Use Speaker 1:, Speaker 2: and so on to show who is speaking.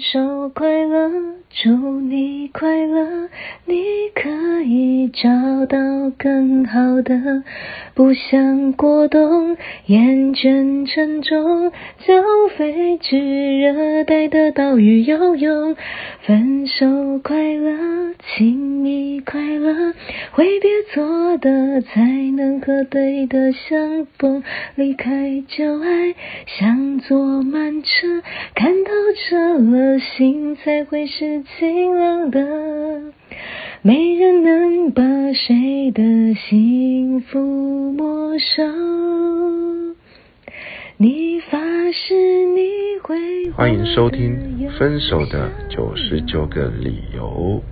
Speaker 1: 分手快乐，祝你快乐，你找到更好的。不想过冬，厌倦沉重，就飞去热带的岛屿游泳。分手快乐，请你快乐，挥别错的，才能和对的相逢。离开旧爱，像坐慢车，看透彻了，心才会是晴朗的。没人能把谁的幸福没收。你发誓你会。
Speaker 2: 欢迎收听《分手的九十九个理由》。